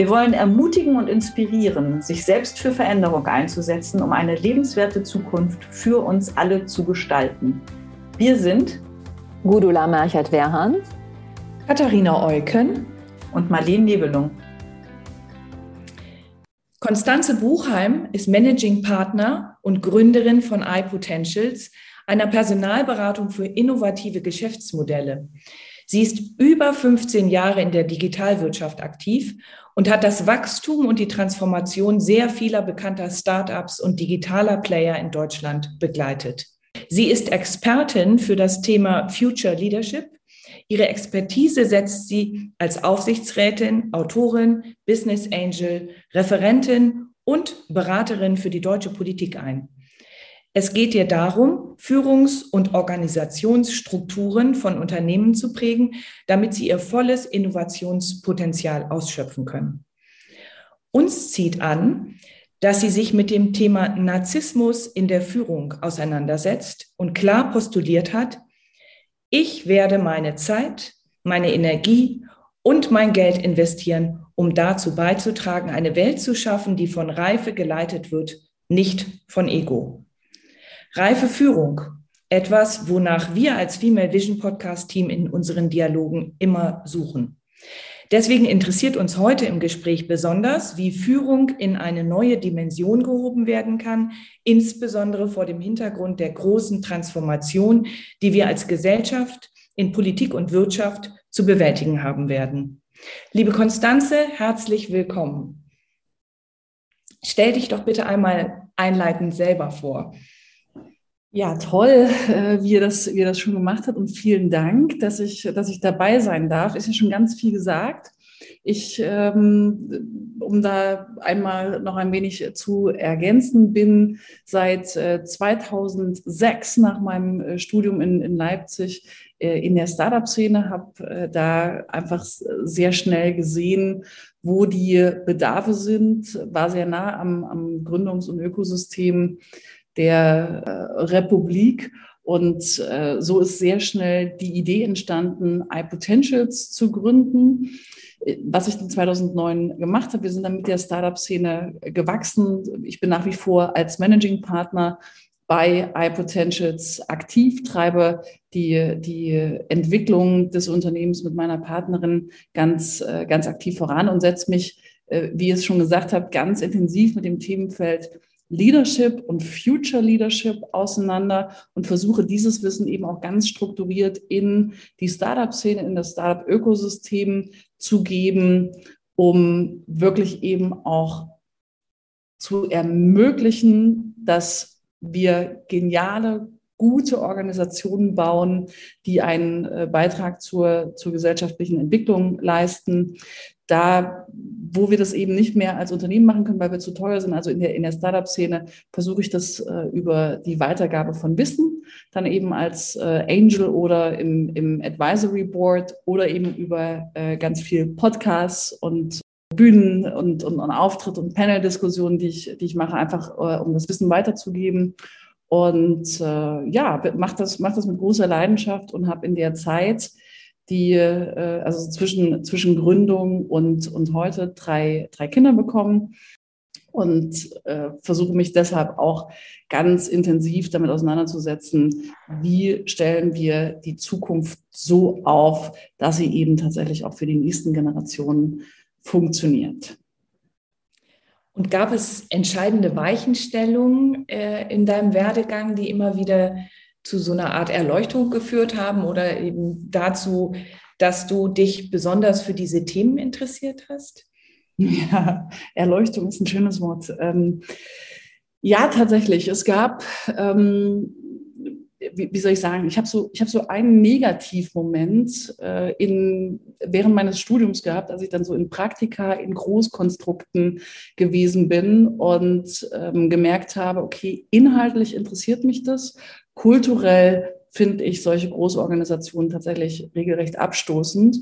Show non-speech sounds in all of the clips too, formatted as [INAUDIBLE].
Wir wollen ermutigen und inspirieren, sich selbst für Veränderung einzusetzen, um eine lebenswerte Zukunft für uns alle zu gestalten. Wir sind Gudula Merchert-Werhan, Katharina Eucken und Marlene Nebelung. Konstanze Buchheim ist Managing Partner und Gründerin von iPotentials, einer Personalberatung für innovative Geschäftsmodelle. Sie ist über 15 Jahre in der Digitalwirtschaft aktiv und hat das Wachstum und die Transformation sehr vieler bekannter Startups und digitaler Player in Deutschland begleitet. Sie ist Expertin für das Thema Future Leadership Ihre Expertise setzt sie als Aufsichtsrätin, Autorin, Business Angel, Referentin und Beraterin für die deutsche Politik ein. Es geht ihr darum, Führungs- und Organisationsstrukturen von Unternehmen zu prägen, damit sie ihr volles Innovationspotenzial ausschöpfen können. Uns zieht an, dass sie sich mit dem Thema Narzissmus in der Führung auseinandersetzt und klar postuliert hat, ich werde meine Zeit, meine Energie und mein Geld investieren, um dazu beizutragen, eine Welt zu schaffen, die von Reife geleitet wird, nicht von Ego. Reife Führung, etwas, wonach wir als Female Vision Podcast Team in unseren Dialogen immer suchen. Deswegen interessiert uns heute im Gespräch besonders, wie Führung in eine neue Dimension gehoben werden kann, insbesondere vor dem Hintergrund der großen Transformation, die wir als Gesellschaft in Politik und Wirtschaft zu bewältigen haben werden. Liebe Konstanze, herzlich willkommen. Stell dich doch bitte einmal einleitend selber vor. Ja, toll, äh, wie ihr, das, wie ihr das schon gemacht habt und vielen Dank, dass ich, dass ich dabei sein darf. Ist ja schon ganz viel gesagt. Ich, ähm, um da einmal noch ein wenig zu ergänzen, bin seit 2006 äh, nach meinem äh, Studium in, in Leipzig in der Startup-Szene, habe da einfach sehr schnell gesehen, wo die Bedarfe sind, war sehr nah am, am Gründungs- und Ökosystem der äh, Republik. Und äh, so ist sehr schnell die Idee entstanden, iPotentials zu gründen. Was ich 2009 gemacht habe, wir sind dann mit der Startup-Szene gewachsen. Ich bin nach wie vor als Managing Partner bei iPotentials aktiv, treibe die, die Entwicklung des Unternehmens mit meiner Partnerin ganz, äh, ganz aktiv voran und setze mich, äh, wie ich es schon gesagt habe, ganz intensiv mit dem Themenfeld Leadership und Future Leadership auseinander und versuche dieses Wissen eben auch ganz strukturiert in die Startup-Szene, in das Startup-Ökosystem zu geben, um wirklich eben auch zu ermöglichen, dass wir geniale, gute Organisationen bauen, die einen äh, Beitrag zur, zur gesellschaftlichen Entwicklung leisten, da, wo wir das eben nicht mehr als Unternehmen machen können, weil wir zu teuer sind, also in der, in der Startup-Szene, versuche ich das äh, über die Weitergabe von Wissen, dann eben als äh, Angel oder im, im Advisory Board oder eben über äh, ganz viel Podcasts und Bühnen und, und, und Auftritt und Panel-Diskussionen, die ich, die ich mache, einfach äh, um das Wissen weiterzugeben. Und äh, ja, mache das, mach das mit großer Leidenschaft und habe in der Zeit die, äh, also zwischen, zwischen Gründung und, und heute drei, drei Kinder bekommen und äh, versuche mich deshalb auch ganz intensiv damit auseinanderzusetzen, wie stellen wir die Zukunft so auf, dass sie eben tatsächlich auch für die nächsten Generationen funktioniert. Und gab es entscheidende Weichenstellungen äh, in deinem Werdegang, die immer wieder zu so einer Art Erleuchtung geführt haben oder eben dazu, dass du dich besonders für diese Themen interessiert hast? Ja, Erleuchtung ist ein schönes Wort. Ähm, ja, tatsächlich. Es gab ähm, wie, wie soll ich sagen, ich habe so, hab so einen Negativmoment äh, in, während meines Studiums gehabt, als ich dann so in Praktika, in Großkonstrukten gewesen bin und ähm, gemerkt habe, okay, inhaltlich interessiert mich das, kulturell finde ich solche Großorganisationen tatsächlich regelrecht abstoßend,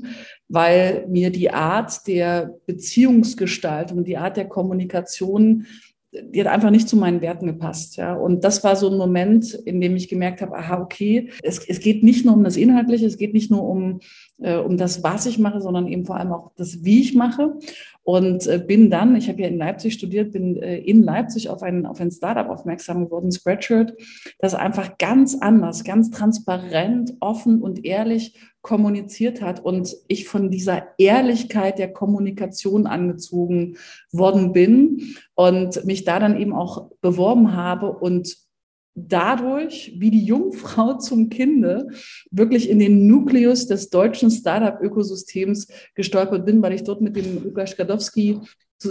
weil mir die Art der Beziehungsgestaltung, die Art der Kommunikation die hat einfach nicht zu meinen Werten gepasst. Ja. Und das war so ein Moment, in dem ich gemerkt habe, aha, okay, es, es geht nicht nur um das Inhaltliche, es geht nicht nur um, äh, um das, was ich mache, sondern eben vor allem auch das, wie ich mache. Und äh, bin dann, ich habe ja in Leipzig studiert, bin äh, in Leipzig auf ein, auf ein Startup aufmerksam geworden, Spreadshirt, das einfach ganz anders, ganz transparent, offen und ehrlich kommuniziert hat und ich von dieser Ehrlichkeit der Kommunikation angezogen worden bin und mich da dann eben auch beworben habe und dadurch, wie die Jungfrau zum Kinde, wirklich in den Nukleus des deutschen Startup-Ökosystems gestolpert bin, weil ich dort mit dem Lukas Skadowski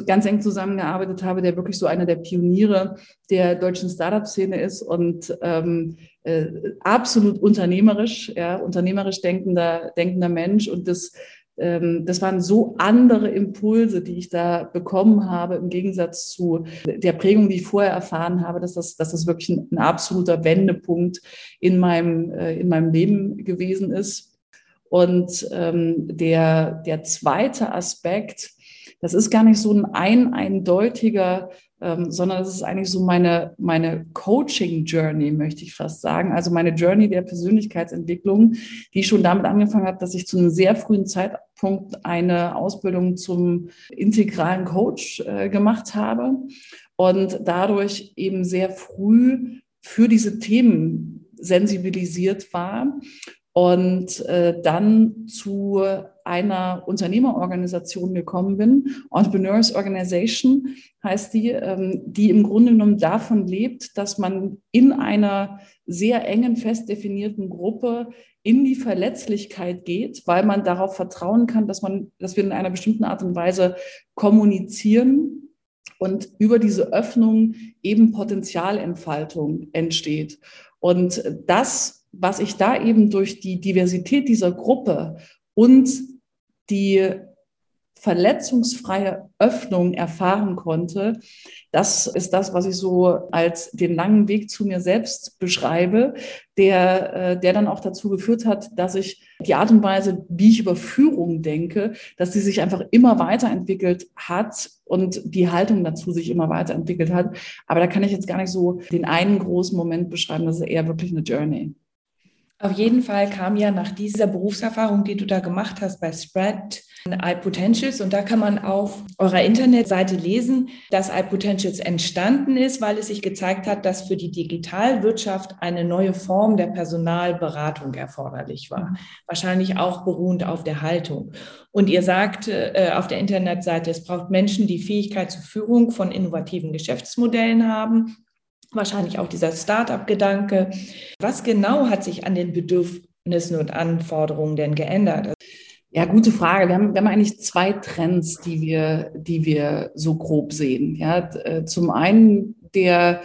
ganz eng zusammengearbeitet habe, der wirklich so einer der Pioniere der deutschen Startup-Szene ist und ähm, äh, absolut unternehmerisch, ja, unternehmerisch denkender, denkender Mensch. Und das, das waren so andere Impulse, die ich da bekommen habe, im Gegensatz zu der Prägung, die ich vorher erfahren habe, dass das, dass das wirklich ein, ein absoluter Wendepunkt in meinem, äh, in meinem Leben gewesen ist. Und ähm, der, der zweite Aspekt, das ist gar nicht so ein ein eindeutiger, ähm, sondern das ist eigentlich so meine, meine Coaching-Journey, möchte ich fast sagen. Also meine Journey der Persönlichkeitsentwicklung, die schon damit angefangen hat, dass ich zu einem sehr frühen Zeitpunkt eine Ausbildung zum integralen Coach äh, gemacht habe und dadurch eben sehr früh für diese Themen sensibilisiert war und äh, dann zu einer Unternehmerorganisation gekommen bin. Entrepreneurs Organization heißt die, ähm, die im Grunde genommen davon lebt, dass man in einer sehr engen, fest definierten Gruppe in die Verletzlichkeit geht, weil man darauf vertrauen kann, dass man, dass wir in einer bestimmten Art und Weise kommunizieren und über diese Öffnung eben Potenzialentfaltung entsteht. Und das was ich da eben durch die Diversität dieser Gruppe und die verletzungsfreie Öffnung erfahren konnte, das ist das, was ich so als den langen Weg zu mir selbst beschreibe, der, äh, der dann auch dazu geführt hat, dass ich die Art und Weise, wie ich über Führung denke, dass sie sich einfach immer weiterentwickelt hat und die Haltung dazu sich immer weiterentwickelt hat. Aber da kann ich jetzt gar nicht so den einen großen Moment beschreiben, das ist eher wirklich eine Journey. Auf jeden Fall kam ja nach dieser Berufserfahrung, die du da gemacht hast bei Spread, iPotentials und da kann man auf eurer Internetseite lesen, dass iPotentials entstanden ist, weil es sich gezeigt hat, dass für die Digitalwirtschaft eine neue Form der Personalberatung erforderlich war. Wahrscheinlich auch beruhend auf der Haltung. Und ihr sagt äh, auf der Internetseite, es braucht Menschen, die Fähigkeit zur Führung von innovativen Geschäftsmodellen haben wahrscheinlich auch dieser Start-up-Gedanke. Was genau hat sich an den Bedürfnissen und Anforderungen denn geändert? Ja, gute Frage. Wir haben, wir haben eigentlich zwei Trends, die wir, die wir so grob sehen. Ja, äh, zum einen der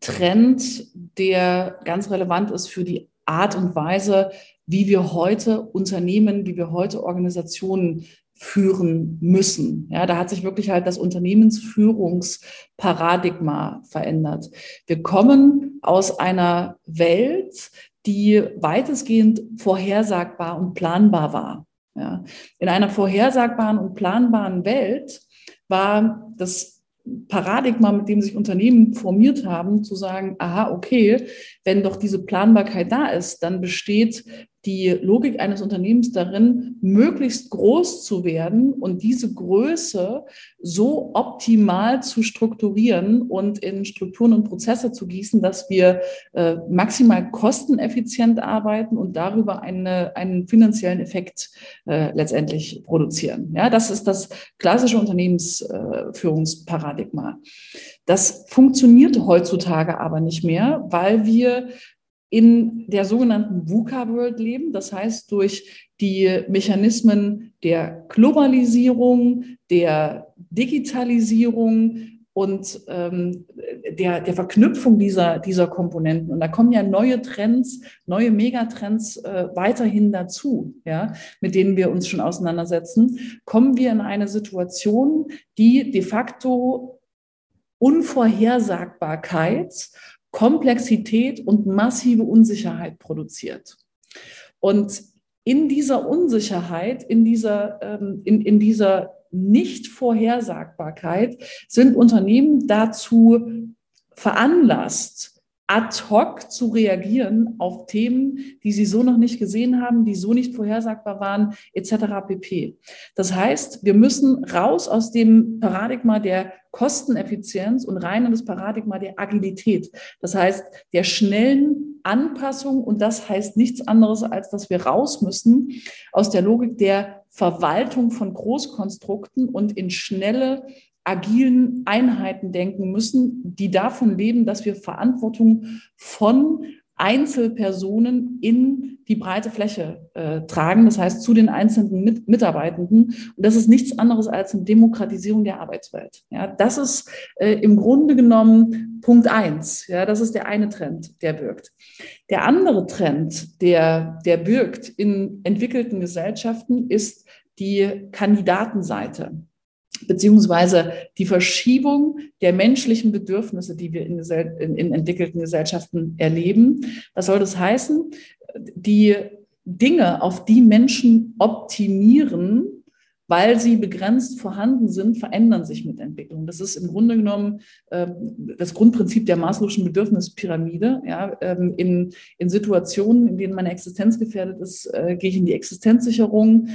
Trend, der ganz relevant ist für die Art und Weise, wie wir heute Unternehmen, wie wir heute Organisationen führen müssen. Ja, da hat sich wirklich halt das Unternehmensführungsparadigma verändert. Wir kommen aus einer Welt, die weitestgehend vorhersagbar und planbar war. Ja. In einer vorhersagbaren und planbaren Welt war das Paradigma, mit dem sich Unternehmen formiert haben, zu sagen, aha, okay, wenn doch diese Planbarkeit da ist, dann besteht die Logik eines Unternehmens darin, möglichst groß zu werden und diese Größe so optimal zu strukturieren und in Strukturen und Prozesse zu gießen, dass wir äh, maximal kosteneffizient arbeiten und darüber eine, einen finanziellen Effekt äh, letztendlich produzieren. Ja, das ist das klassische Unternehmensführungsparadigma. Das funktioniert heutzutage aber nicht mehr, weil wir in der sogenannten VUCA-World leben. Das heißt, durch die Mechanismen der Globalisierung, der Digitalisierung und ähm, der, der Verknüpfung dieser, dieser Komponenten. Und da kommen ja neue Trends, neue Megatrends äh, weiterhin dazu, ja, mit denen wir uns schon auseinandersetzen, kommen wir in eine Situation, die de facto Unvorhersagbarkeit, Komplexität und massive Unsicherheit produziert. Und in dieser Unsicherheit, in dieser, ähm, in, in dieser Nicht-Vorhersagbarkeit sind Unternehmen dazu veranlasst, ad hoc zu reagieren auf Themen, die sie so noch nicht gesehen haben, die so nicht vorhersagbar waren, etc. pp. Das heißt, wir müssen raus aus dem Paradigma der Kosteneffizienz und rein in das Paradigma der Agilität. Das heißt, der schnellen Anpassung und das heißt nichts anderes, als dass wir raus müssen aus der Logik der Verwaltung von Großkonstrukten und in schnelle agilen Einheiten denken müssen, die davon leben, dass wir Verantwortung von Einzelpersonen in die breite Fläche äh, tragen, das heißt zu den einzelnen Mit Mitarbeitenden. Und das ist nichts anderes als eine Demokratisierung der Arbeitswelt. Ja, das ist äh, im Grunde genommen Punkt eins. Ja, das ist der eine Trend, der wirkt. Der andere Trend, der, der wirkt in entwickelten Gesellschaften, ist die Kandidatenseite beziehungsweise die Verschiebung der menschlichen Bedürfnisse, die wir in, in, in, entwickelten Gesellschaften erleben. Was soll das heißen? Die Dinge, auf die Menschen optimieren, weil sie begrenzt vorhanden sind, verändern sich mit Entwicklung. Das ist im Grunde genommen äh, das Grundprinzip der Maslow'schen Bedürfnispyramide. Ja, ähm, in, in Situationen, in denen meine Existenz gefährdet ist, äh, gehe ich in die Existenzsicherung.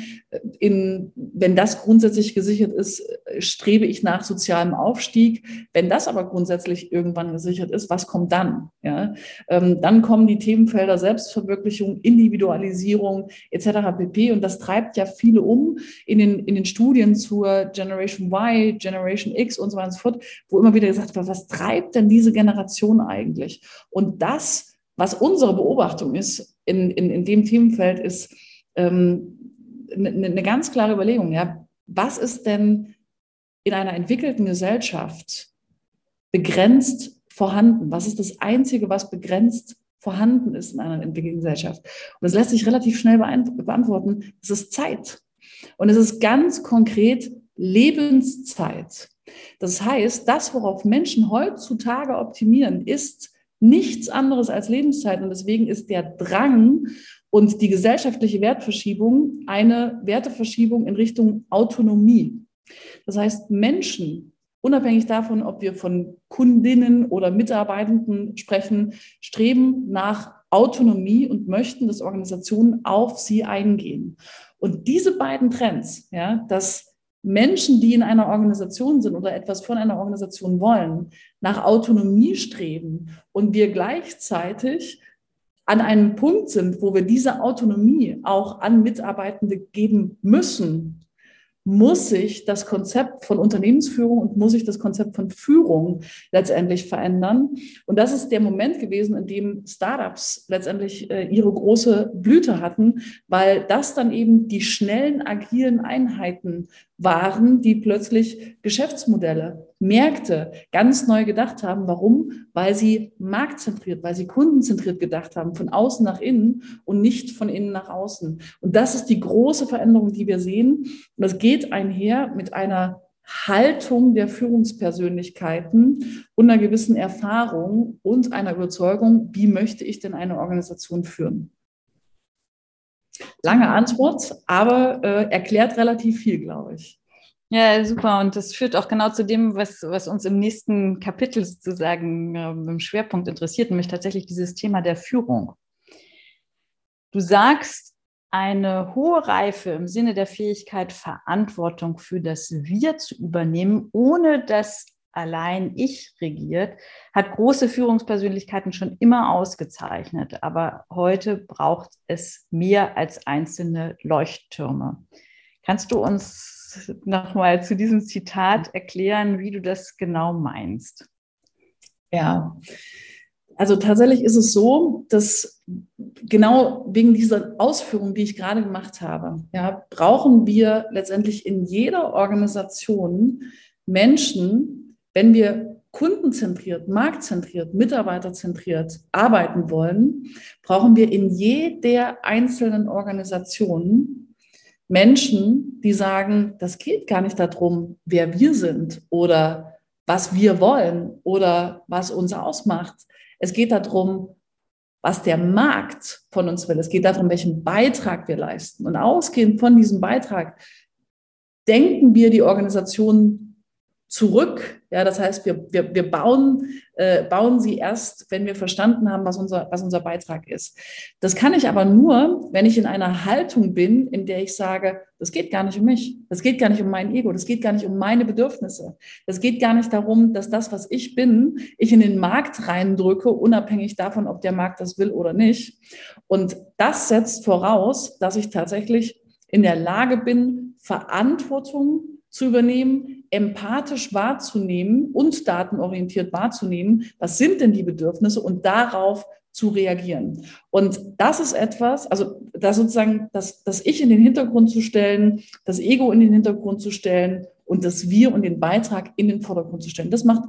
In, wenn das grundsätzlich gesichert ist, strebe ich nach sozialem Aufstieg. Wenn das aber grundsätzlich irgendwann gesichert ist, was kommt dann? Ja, ähm, dann kommen die Themenfelder Selbstverwirklichung, Individualisierung etc. pp. Und das treibt ja viele um in den in den Studien zur Generation Y, Generation X und so weiter und so fort, wo immer wieder gesagt wird, was treibt denn diese Generation eigentlich? Und das, was unsere Beobachtung ist in, in, in dem Themenfeld, ist ähm, eine, eine ganz klare Überlegung. Ja, was ist denn in einer entwickelten Gesellschaft begrenzt vorhanden? Was ist das Einzige, was begrenzt vorhanden ist in einer entwickelten Gesellschaft? Und das lässt sich relativ schnell beantworten. Es ist Zeit. Und es ist ganz konkret Lebenszeit. Das heißt, das, worauf Menschen heutzutage optimieren, ist nichts anderes als Lebenszeit. Und deswegen ist der Drang und die gesellschaftliche Wertverschiebung eine Werteverschiebung in Richtung Autonomie. Das heißt, Menschen, unabhängig davon, ob wir von Kundinnen oder Mitarbeitenden sprechen, streben nach Autonomie und möchten, dass Organisationen auf sie eingehen. Und diese beiden Trends, ja, dass Menschen, die in einer Organisation sind oder etwas von einer Organisation wollen, nach Autonomie streben und wir gleichzeitig an einem Punkt sind, wo wir diese Autonomie auch an Mitarbeitende geben müssen, muss sich das Konzept von Unternehmensführung und muss sich das Konzept von Führung letztendlich verändern. Und das ist der Moment gewesen, in dem Startups letztendlich äh, ihre große Blüte hatten, weil das dann eben die schnellen, agilen Einheiten waren, die plötzlich Geschäftsmodelle, Märkte ganz neu gedacht haben. Warum? Weil sie marktzentriert, weil sie kundenzentriert gedacht haben, von außen nach innen und nicht von innen nach außen. Und das ist die große Veränderung, die wir sehen. Und das geht einher mit einer Haltung der Führungspersönlichkeiten und einer gewissen Erfahrung und einer Überzeugung, wie möchte ich denn eine Organisation führen? Lange Antwort, aber äh, erklärt relativ viel, glaube ich. Ja, super. Und das führt auch genau zu dem, was, was uns im nächsten Kapitel sozusagen äh, im Schwerpunkt interessiert, nämlich tatsächlich dieses Thema der Führung. Du sagst, eine hohe Reife im Sinne der Fähigkeit, Verantwortung für das Wir zu übernehmen, ohne dass allein ich regiert, hat große Führungspersönlichkeiten schon immer ausgezeichnet. Aber heute braucht es mehr als einzelne Leuchttürme. Kannst du uns nochmal zu diesem Zitat erklären, wie du das genau meinst? Ja, also tatsächlich ist es so, dass genau wegen dieser Ausführung, die ich gerade gemacht habe, ja, brauchen wir letztendlich in jeder Organisation Menschen, wenn wir kundenzentriert, marktzentriert, mitarbeiterzentriert arbeiten wollen, brauchen wir in jeder einzelnen Organisation Menschen, die sagen, das geht gar nicht darum, wer wir sind oder was wir wollen oder was uns ausmacht. Es geht darum, was der Markt von uns will. Es geht darum, welchen Beitrag wir leisten. Und ausgehend von diesem Beitrag denken wir die Organisation zurück. Ja, das heißt, wir, wir, wir bauen, äh, bauen sie erst, wenn wir verstanden haben, was unser, was unser Beitrag ist. Das kann ich aber nur, wenn ich in einer Haltung bin, in der ich sage, das geht gar nicht um mich, das geht gar nicht um mein Ego, das geht gar nicht um meine Bedürfnisse. Das geht gar nicht darum, dass das, was ich bin, ich in den Markt reindrücke, unabhängig davon, ob der Markt das will oder nicht. Und das setzt voraus, dass ich tatsächlich in der Lage bin, Verantwortung zu übernehmen, empathisch wahrzunehmen und datenorientiert wahrzunehmen, was sind denn die Bedürfnisse und darauf zu reagieren. Und das ist etwas, also da sozusagen das, das Ich in den Hintergrund zu stellen, das Ego in den Hintergrund zu stellen und das Wir und den Beitrag in den Vordergrund zu stellen. Das macht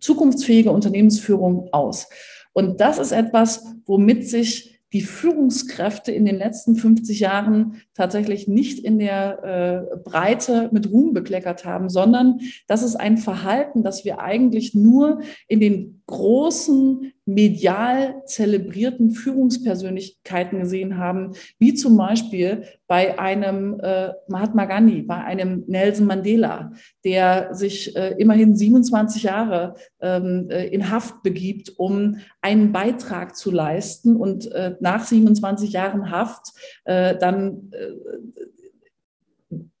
zukunftsfähige Unternehmensführung aus. Und das ist etwas, womit sich die Führungskräfte in den letzten 50 Jahren tatsächlich nicht in der äh, Breite mit Ruhm bekleckert haben, sondern das ist ein Verhalten, das wir eigentlich nur in den großen medial zelebrierten Führungspersönlichkeiten gesehen haben, wie zum Beispiel bei einem äh, Mahatma Gandhi, bei einem Nelson Mandela, der sich äh, immerhin 27 Jahre ähm, äh, in Haft begibt, um einen Beitrag zu leisten und äh, nach 27 Jahren Haft äh, dann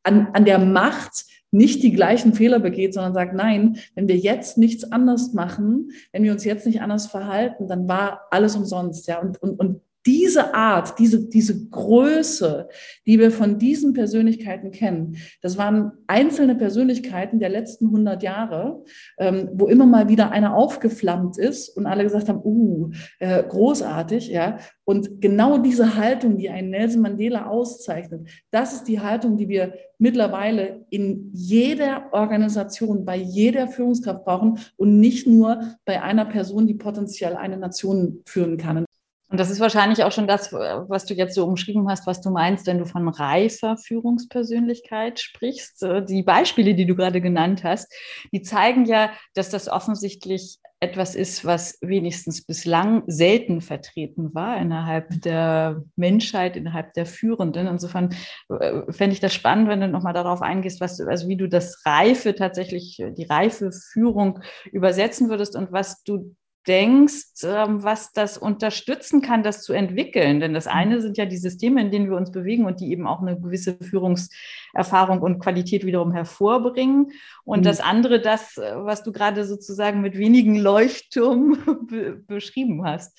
an, an der Macht nicht die gleichen Fehler begeht, sondern sagt, nein, wenn wir jetzt nichts anders machen, wenn wir uns jetzt nicht anders verhalten, dann war alles umsonst. Ja, und, und, und diese Art, diese, diese Größe, die wir von diesen Persönlichkeiten kennen, das waren einzelne Persönlichkeiten der letzten 100 Jahre, ähm, wo immer mal wieder einer aufgeflammt ist und alle gesagt haben, uh, äh, großartig, ja. Und genau diese Haltung, die einen Nelson Mandela auszeichnet, das ist die Haltung, die wir mittlerweile in jeder Organisation, bei jeder Führungskraft brauchen und nicht nur bei einer Person, die potenziell eine Nation führen kann. Und das ist wahrscheinlich auch schon das, was du jetzt so umschrieben hast, was du meinst, wenn du von reifer Führungspersönlichkeit sprichst. Äh, die Beispiele, die du gerade genannt hast, die zeigen ja, dass das offensichtlich etwas ist, was wenigstens bislang selten vertreten war innerhalb der Menschheit, innerhalb der Führenden. Insofern äh, fände ich das spannend, wenn du nochmal darauf eingehst, was, also wie du das Reife tatsächlich, die reife Führung übersetzen würdest und was du denkst, ähm, was das unterstützen kann, das zu entwickeln. Denn das eine mhm. sind ja die Systeme, in denen wir uns bewegen und die eben auch eine gewisse Führungserfahrung und Qualität wiederum hervorbringen. Und mhm. das andere, das, äh, was du gerade sozusagen mit wenigen Leuchtturmen [LAUGHS] be beschrieben hast.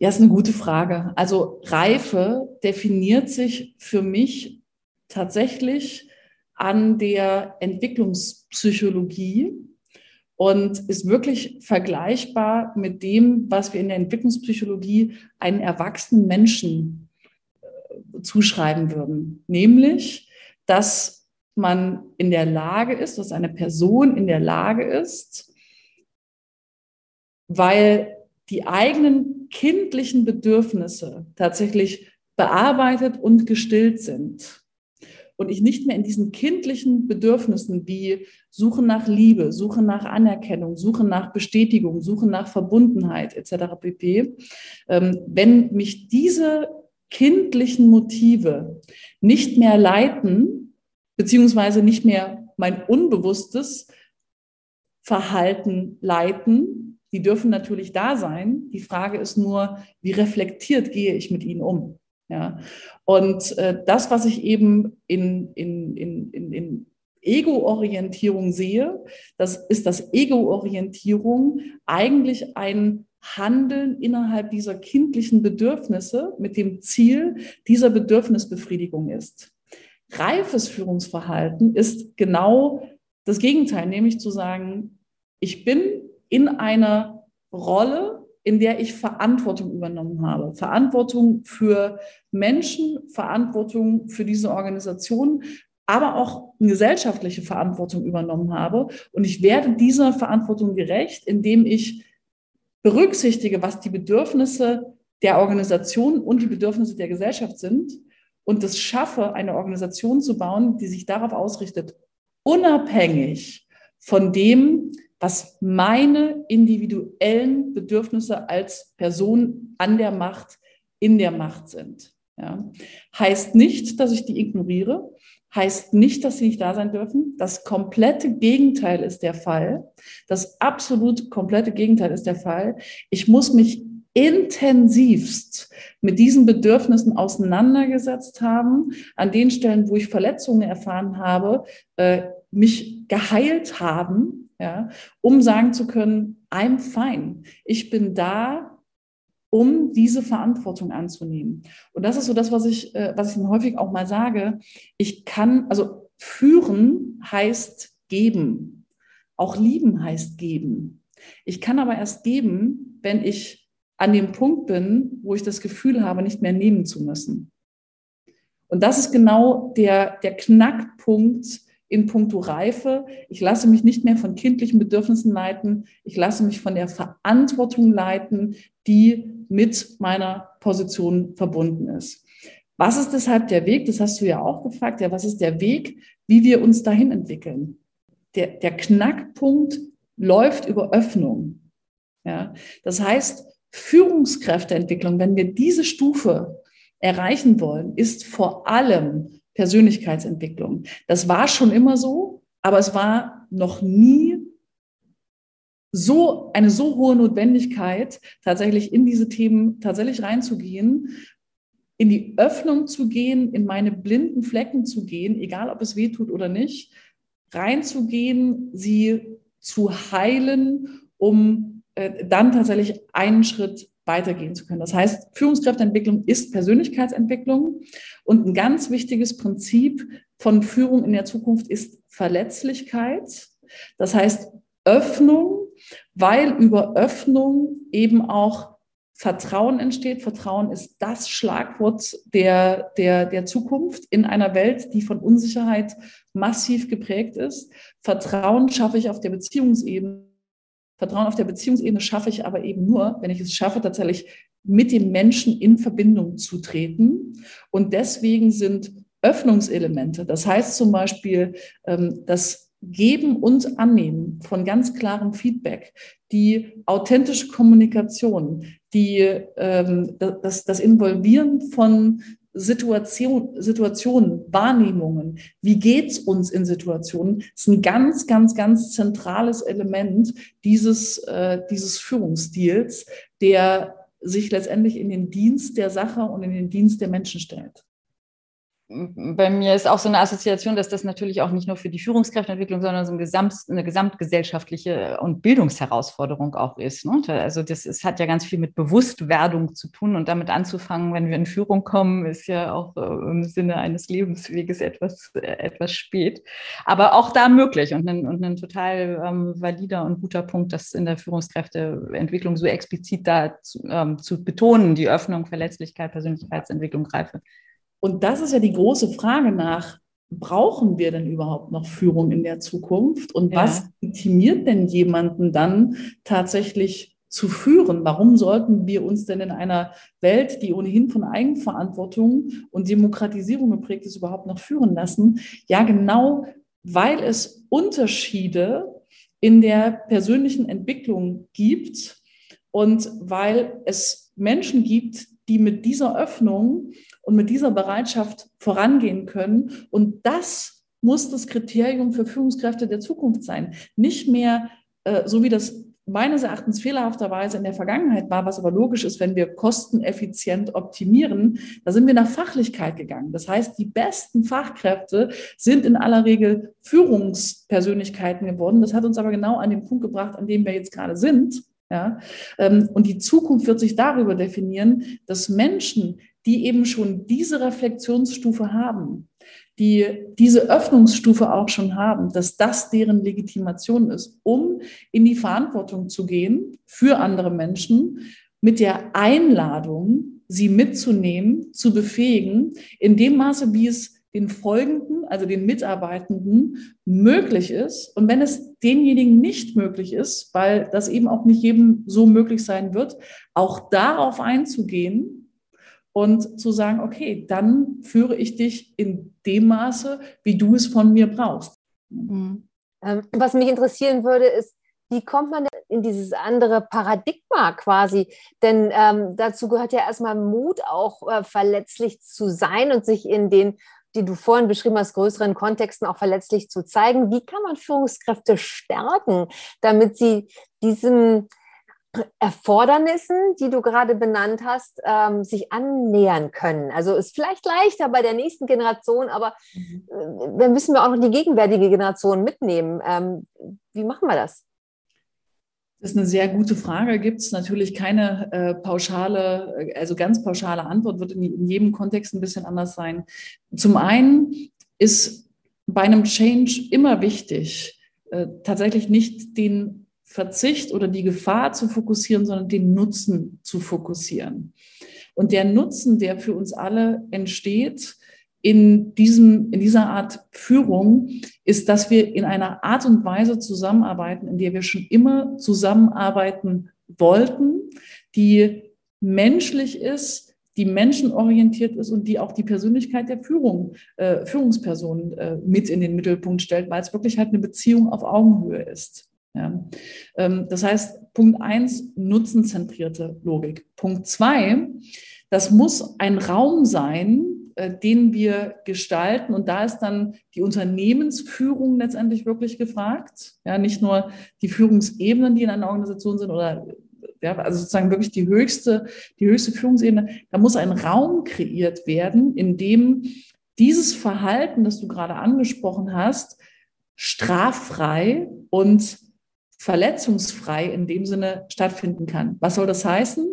Ja, ist eine gute Frage. Also Reife definiert sich für mich tatsächlich an der Entwicklungspsychologie und ist wirklich vergleichbar mit dem, was wir in der Entwicklungspsychologie einen erwachsenen Menschen äh, zuschreiben würden. Nämlich, dass man in der Lage ist, dass eine Person in der Lage ist, weil die eigenen kindlichen Bedürfnisse tatsächlich bearbeitet und gestillt sind und ich nicht mehr in diesen kindlichen Bedürfnissen wie Suche nach Liebe, Suche nach Anerkennung, Suche nach Bestätigung, Suche nach Verbundenheit etc. pp. Ähm, wenn mich diese kindlichen Motive nicht mehr leiten, beziehungsweise nicht mehr mein unbewusstes Verhalten leiten, die dürfen natürlich da sein. Die Frage ist nur, wie reflektiert gehe ich mit ihnen um? Ja. Und äh, das, was ich eben in, in, in, in, in Ego-Orientierung sehe, das ist, dass Ego-Orientierung eigentlich ein Handeln innerhalb dieser kindlichen Bedürfnisse mit dem Ziel dieser Bedürfnisbefriedigung ist. Reifes Führungsverhalten ist genau das Gegenteil, nämlich zu sagen, ich bin in einer Rolle, in der ich Verantwortung übernommen habe. Verantwortung für Menschen, Verantwortung für diese Organisation, aber auch eine gesellschaftliche Verantwortung übernommen habe. Und ich werde dieser Verantwortung gerecht, indem ich berücksichtige, was die Bedürfnisse der Organisation und die Bedürfnisse der Gesellschaft sind und es schaffe, eine Organisation zu bauen, die sich darauf ausrichtet, unabhängig von dem, was meine individuellen Bedürfnisse als Person an der Macht, in der Macht sind. Ja. Heißt nicht, dass ich die ignoriere, heißt nicht, dass sie nicht da sein dürfen. Das komplette Gegenteil ist der Fall. Das absolut komplette Gegenteil ist der Fall. Ich muss mich intensivst mit diesen Bedürfnissen auseinandergesetzt haben, an den Stellen, wo ich Verletzungen erfahren habe, äh, mich geheilt haben, ja, um sagen zu können, I'm fine. Ich bin da, um diese Verantwortung anzunehmen. Und das ist so das, was ich, äh, was ich häufig auch mal sage. Ich kann, also führen heißt geben. Auch lieben heißt geben. Ich kann aber erst geben, wenn ich an dem Punkt bin, wo ich das Gefühl habe, nicht mehr nehmen zu müssen. Und das ist genau der, der Knackpunkt in puncto Reife. Ich lasse mich nicht mehr von kindlichen Bedürfnissen leiten. Ich lasse mich von der Verantwortung leiten, die mit meiner Position verbunden ist. Was ist deshalb der Weg? Das hast du ja auch gefragt. Ja, was ist der Weg, wie wir uns dahin entwickeln? Der, der Knackpunkt läuft über Öffnung. Ja, das heißt, Führungskräfteentwicklung, wenn wir diese Stufe erreichen wollen, ist vor allem Persönlichkeitsentwicklung. Das war schon immer so, aber es war noch nie so eine so hohe Notwendigkeit, tatsächlich in diese Themen tatsächlich reinzugehen, in die Öffnung zu gehen, in meine blinden Flecken zu gehen, egal ob es weh tut oder nicht, reinzugehen, sie zu heilen, um äh, dann tatsächlich einen Schritt weitergehen zu können. Das heißt, Führungskräfteentwicklung ist Persönlichkeitsentwicklung und ein ganz wichtiges Prinzip von Führung in der Zukunft ist Verletzlichkeit. Das heißt, Öffnung weil über Öffnung eben auch Vertrauen entsteht. Vertrauen ist das Schlagwort der, der, der Zukunft in einer Welt, die von Unsicherheit massiv geprägt ist. Vertrauen schaffe ich auf der Beziehungsebene. Vertrauen auf der Beziehungsebene schaffe ich aber eben nur, wenn ich es schaffe, tatsächlich mit dem Menschen in Verbindung zu treten. Und deswegen sind Öffnungselemente, das heißt zum Beispiel, ähm, dass Geben und Annehmen von ganz klarem Feedback, die authentische Kommunikation, die, ähm, das, das Involvieren von Situation, Situationen, Wahrnehmungen, wie geht's uns in Situationen, ist ein ganz, ganz, ganz zentrales Element dieses, äh, dieses Führungsstils, der sich letztendlich in den Dienst der Sache und in den Dienst der Menschen stellt bei mir ist auch so eine Assoziation, dass das natürlich auch nicht nur für die Führungskräfteentwicklung, sondern so ein Gesamt, eine gesamtgesellschaftliche und Bildungsherausforderung auch ist. Ne? Also das ist, hat ja ganz viel mit Bewusstwerdung zu tun und damit anzufangen, wenn wir in Führung kommen, ist ja auch äh, im Sinne eines Lebensweges etwas, äh, etwas spät. Aber auch da möglich und ein, und ein total ähm, valider und guter Punkt, das in der Führungskräfteentwicklung so explizit da zu, ähm, zu betonen, die Öffnung, Verletzlichkeit, Persönlichkeitsentwicklung, Reife. Und das ist ja die große Frage nach, brauchen wir denn überhaupt noch Führung in der Zukunft? Und ja. was legitimiert denn jemanden dann tatsächlich zu führen? Warum sollten wir uns denn in einer Welt, die ohnehin von Eigenverantwortung und Demokratisierung geprägt ist, überhaupt noch führen lassen? Ja, genau, weil es Unterschiede in der persönlichen Entwicklung gibt und weil es Menschen gibt, die mit dieser Öffnung und mit dieser Bereitschaft vorangehen können. Und das muss das Kriterium für Führungskräfte der Zukunft sein. Nicht mehr äh, so wie das meines Erachtens fehlerhafterweise in der Vergangenheit war, was aber logisch ist, wenn wir kosteneffizient optimieren, da sind wir nach Fachlichkeit gegangen. Das heißt, die besten Fachkräfte sind in aller Regel Führungspersönlichkeiten geworden. Das hat uns aber genau an den Punkt gebracht, an dem wir jetzt gerade sind. Ja? Ähm, und die Zukunft wird sich darüber definieren, dass Menschen, die eben schon diese Reflexionsstufe haben, die diese Öffnungsstufe auch schon haben, dass das deren Legitimation ist, um in die Verantwortung zu gehen für andere Menschen mit der Einladung, sie mitzunehmen, zu befähigen, in dem Maße, wie es den Folgenden, also den Mitarbeitenden, möglich ist. Und wenn es denjenigen nicht möglich ist, weil das eben auch nicht jedem so möglich sein wird, auch darauf einzugehen und zu sagen, okay, dann führe ich dich in dem Maße, wie du es von mir brauchst. Mhm. Ähm, was mich interessieren würde, ist, wie kommt man in dieses andere Paradigma quasi? Denn ähm, dazu gehört ja erstmal Mut, auch äh, verletzlich zu sein und sich in den, die du vorhin beschrieben hast, größeren Kontexten auch verletzlich zu zeigen. Wie kann man Führungskräfte stärken, damit sie diesem Erfordernissen, die du gerade benannt hast, ähm, sich annähern können. Also ist vielleicht leichter bei der nächsten Generation, aber mhm. äh, dann müssen wir auch noch die gegenwärtige Generation mitnehmen. Ähm, wie machen wir das? Das ist eine sehr gute Frage. Gibt es natürlich keine äh, pauschale, äh, also ganz pauschale Antwort, wird in, in, jedem Kontext ein bisschen anders sein. Zum einen ist bei einem Change immer wichtig, äh, tatsächlich nicht den Verzicht oder die Gefahr zu fokussieren, sondern den Nutzen zu fokussieren. Und der Nutzen, der für uns alle entsteht, in, diesem, in dieser Art Führung ist, dass wir in einer Art und Weise zusammenarbeiten, in der wir schon immer zusammenarbeiten wollten, die menschlich ist, die menschenorientiert ist und die auch die Persönlichkeit der Führung, äh, Führungsperson äh, mit in den Mittelpunkt stellt, weil es wirklich halt eine Beziehung auf Augenhöhe ist. Ja. Ähm, das heißt, Punkt eins, nutzenzentrierte Logik. Punkt zwei, das muss ein Raum sein, den wir gestalten. Und da ist dann die Unternehmensführung letztendlich wirklich gefragt. Ja, nicht nur die Führungsebenen, die in einer Organisation sind oder ja, also sozusagen wirklich die höchste, die höchste Führungsebene. Da muss ein Raum kreiert werden, in dem dieses Verhalten, das du gerade angesprochen hast, straffrei und verletzungsfrei in dem Sinne stattfinden kann. Was soll das heißen?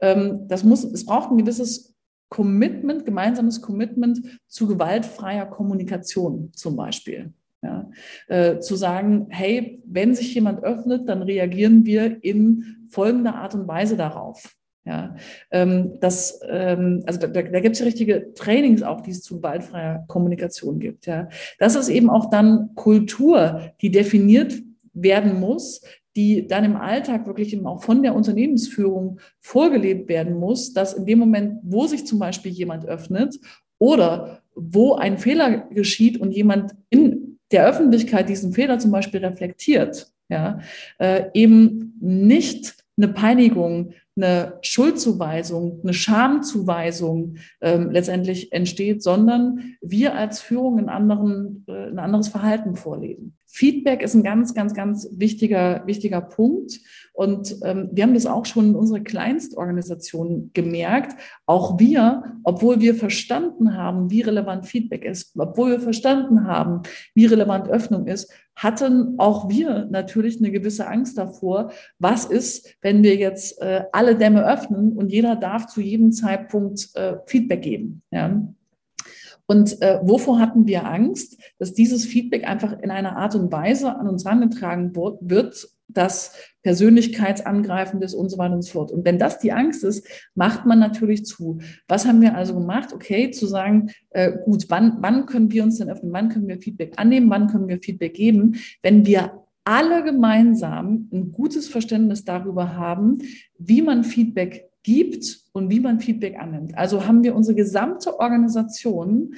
Ähm, das muss, es braucht ein gewisses Commitment, gemeinsames Commitment zu gewaltfreier Kommunikation zum Beispiel. Ja, äh, zu sagen, hey, wenn sich jemand öffnet, dann reagieren wir in folgender Art und Weise darauf. Ja, ähm, das, ähm, also da, da gibt es ja richtige Trainings auch, die es zu gewaltfreier Kommunikation gibt. Ja, das ist eben auch dann Kultur, die definiert werden muss, die dann im Alltag wirklich eben auch von der Unternehmensführung vorgelebt werden muss, dass in dem Moment, wo sich zum Beispiel jemand öffnet oder wo ein Fehler geschieht und jemand in der Öffentlichkeit diesen Fehler zum Beispiel reflektiert, ja, äh, eben nicht eine Peinigung, eine Schuldzuweisung, eine Schamzuweisung ähm, letztendlich entsteht, sondern wir als Führung ein, anderen, äh, ein anderes Verhalten vorleben. Feedback ist ein ganz, ganz, ganz wichtiger, wichtiger Punkt. Und ähm, wir haben das auch schon in unserer Kleinstorganisation gemerkt. Auch wir, obwohl wir verstanden haben, wie relevant Feedback ist, obwohl wir verstanden haben, wie relevant Öffnung ist, hatten auch wir natürlich eine gewisse Angst davor, was ist, wenn wir jetzt äh, alle Dämme öffnen und jeder darf zu jedem Zeitpunkt äh, Feedback geben. Ja? Und äh, wovor hatten wir Angst? Dass dieses Feedback einfach in einer Art und Weise an uns herangetragen wird, das persönlichkeitsangreifend ist und so weiter und so fort. Und wenn das die Angst ist, macht man natürlich zu. Was haben wir also gemacht? Okay, zu sagen, äh, gut, wann, wann können wir uns denn öffnen? Wann können wir Feedback annehmen? Wann können wir Feedback geben? Wenn wir alle gemeinsam ein gutes Verständnis darüber haben, wie man Feedback gibt und wie man Feedback annimmt. Also haben wir unsere gesamte Organisation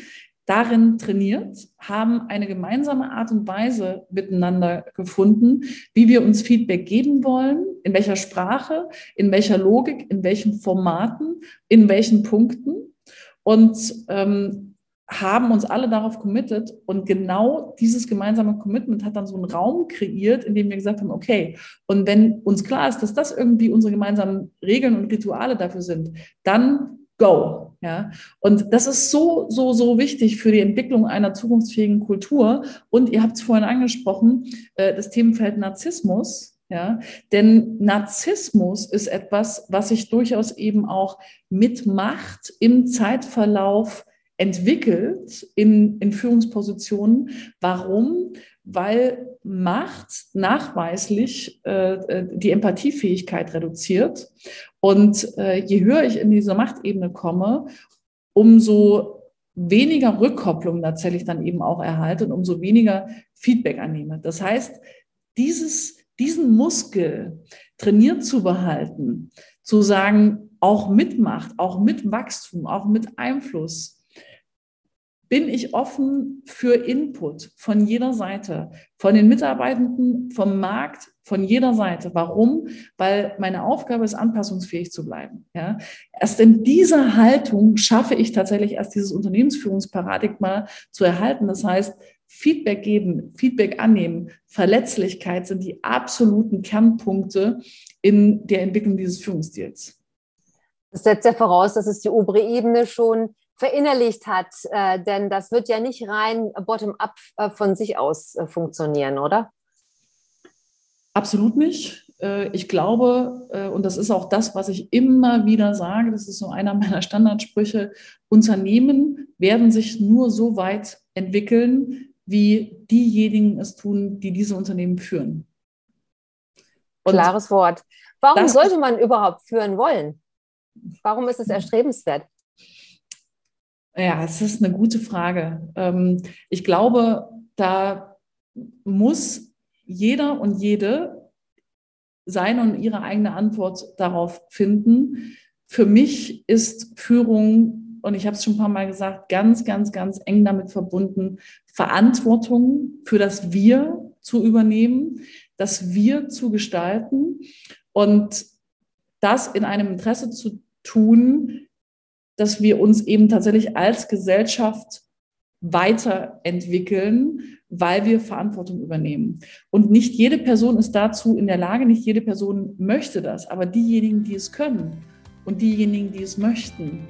darin trainiert, haben eine gemeinsame Art und Weise miteinander gefunden, wie wir uns Feedback geben wollen, in welcher Sprache, in welcher Logik, in welchen Formaten, in welchen Punkten. Und ähm, haben uns alle darauf committed und genau dieses gemeinsame Commitment hat dann so einen Raum kreiert, in dem wir gesagt haben, okay, und wenn uns klar ist, dass das irgendwie unsere gemeinsamen Regeln und Rituale dafür sind, dann go. Ja, und das ist so, so, so wichtig für die Entwicklung einer zukunftsfähigen Kultur. Und ihr habt es vorhin angesprochen, äh, das Themenfeld Narzissmus. Ja, denn Narzissmus ist etwas, was sich durchaus eben auch mit Macht im Zeitverlauf entwickelt in, in Führungspositionen. Warum? Weil Macht nachweislich äh, äh, die Empathiefähigkeit reduziert. Und äh, je höher ich in diese Machtebene komme, umso weniger Rückkopplung tatsächlich dann eben auch erhalte und umso weniger Feedback annehme. Das heißt, dieses, diesen Muskel trainiert zu behalten, zu sagen, auch mit Macht, auch mit Wachstum, auch mit Einfluss, bin ich offen für Input von jeder Seite, von den Mitarbeitenden, vom Markt, von jeder Seite. Warum? Weil meine Aufgabe ist, anpassungsfähig zu bleiben. Ja? Erst in dieser Haltung schaffe ich tatsächlich erst dieses Unternehmensführungsparadigma zu erhalten. Das heißt, Feedback geben, Feedback annehmen, Verletzlichkeit sind die absoluten Kernpunkte in der Entwicklung dieses Führungsstils. Das setzt ja voraus, dass es die obere Ebene schon verinnerlicht hat, äh, denn das wird ja nicht rein bottom-up äh, von sich aus äh, funktionieren, oder? Absolut nicht. Äh, ich glaube, äh, und das ist auch das, was ich immer wieder sage, das ist so einer [LAUGHS] meiner Standardsprüche, Unternehmen werden sich nur so weit entwickeln, wie diejenigen es tun, die diese Unternehmen führen. Und Klares Wort. Warum sollte man überhaupt führen wollen? Warum ist es erstrebenswert? Ja, es ist eine gute Frage. Ähm, ich glaube, da muss jeder und jede seine und ihre eigene Antwort darauf finden. Für mich ist Führung, und ich habe es schon ein paar Mal gesagt, ganz, ganz, ganz eng damit verbunden, Verantwortung für das Wir zu übernehmen, das Wir zu gestalten und das in einem Interesse zu tun, dass wir uns eben tatsächlich als Gesellschaft weiterentwickeln, weil wir Verantwortung übernehmen. Und nicht jede Person ist dazu in der Lage, nicht jede Person möchte das, aber diejenigen, die es können und diejenigen, die es möchten,